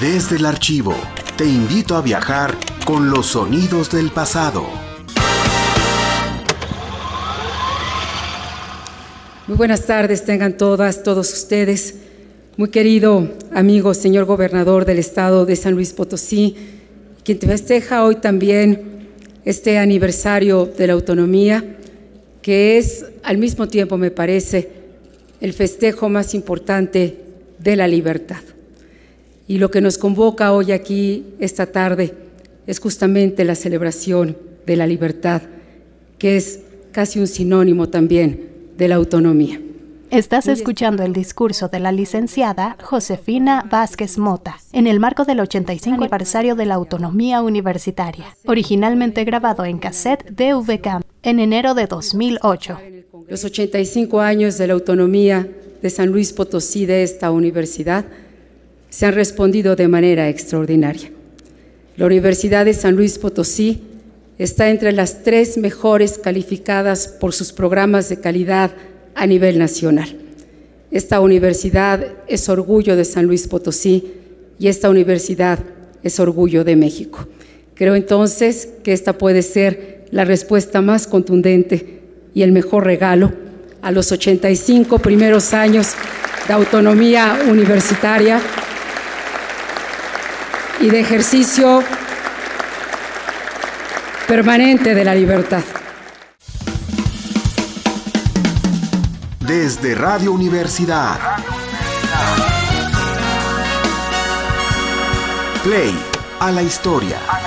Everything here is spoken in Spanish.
Desde el archivo, te invito a viajar con los sonidos del pasado. Muy buenas tardes, tengan todas, todos ustedes. Muy querido amigo, señor gobernador del estado de San Luis Potosí, quien te festeja hoy también este aniversario de la autonomía, que es al mismo tiempo, me parece, el festejo más importante de la libertad. Y lo que nos convoca hoy aquí, esta tarde, es justamente la celebración de la libertad, que es casi un sinónimo también de la autonomía. Estás escuchando el discurso de la licenciada Josefina Vázquez Mota en el marco del 85 aniversario de la autonomía universitaria, originalmente grabado en cassette de VCAM en enero de 2008. Los 85 años de la autonomía de San Luis Potosí de esta universidad se han respondido de manera extraordinaria. La Universidad de San Luis Potosí está entre las tres mejores calificadas por sus programas de calidad a nivel nacional. Esta universidad es orgullo de San Luis Potosí y esta universidad es orgullo de México. Creo entonces que esta puede ser la respuesta más contundente y el mejor regalo a los 85 primeros años de autonomía universitaria y de ejercicio permanente de la libertad. Desde Radio Universidad. Play a la historia.